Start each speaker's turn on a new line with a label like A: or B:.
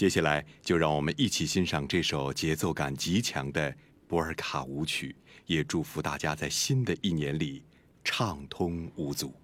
A: 接下来就让我们一起欣赏这首节奏感极强的波尔卡舞曲，也祝福大家在新的一年里畅通无阻。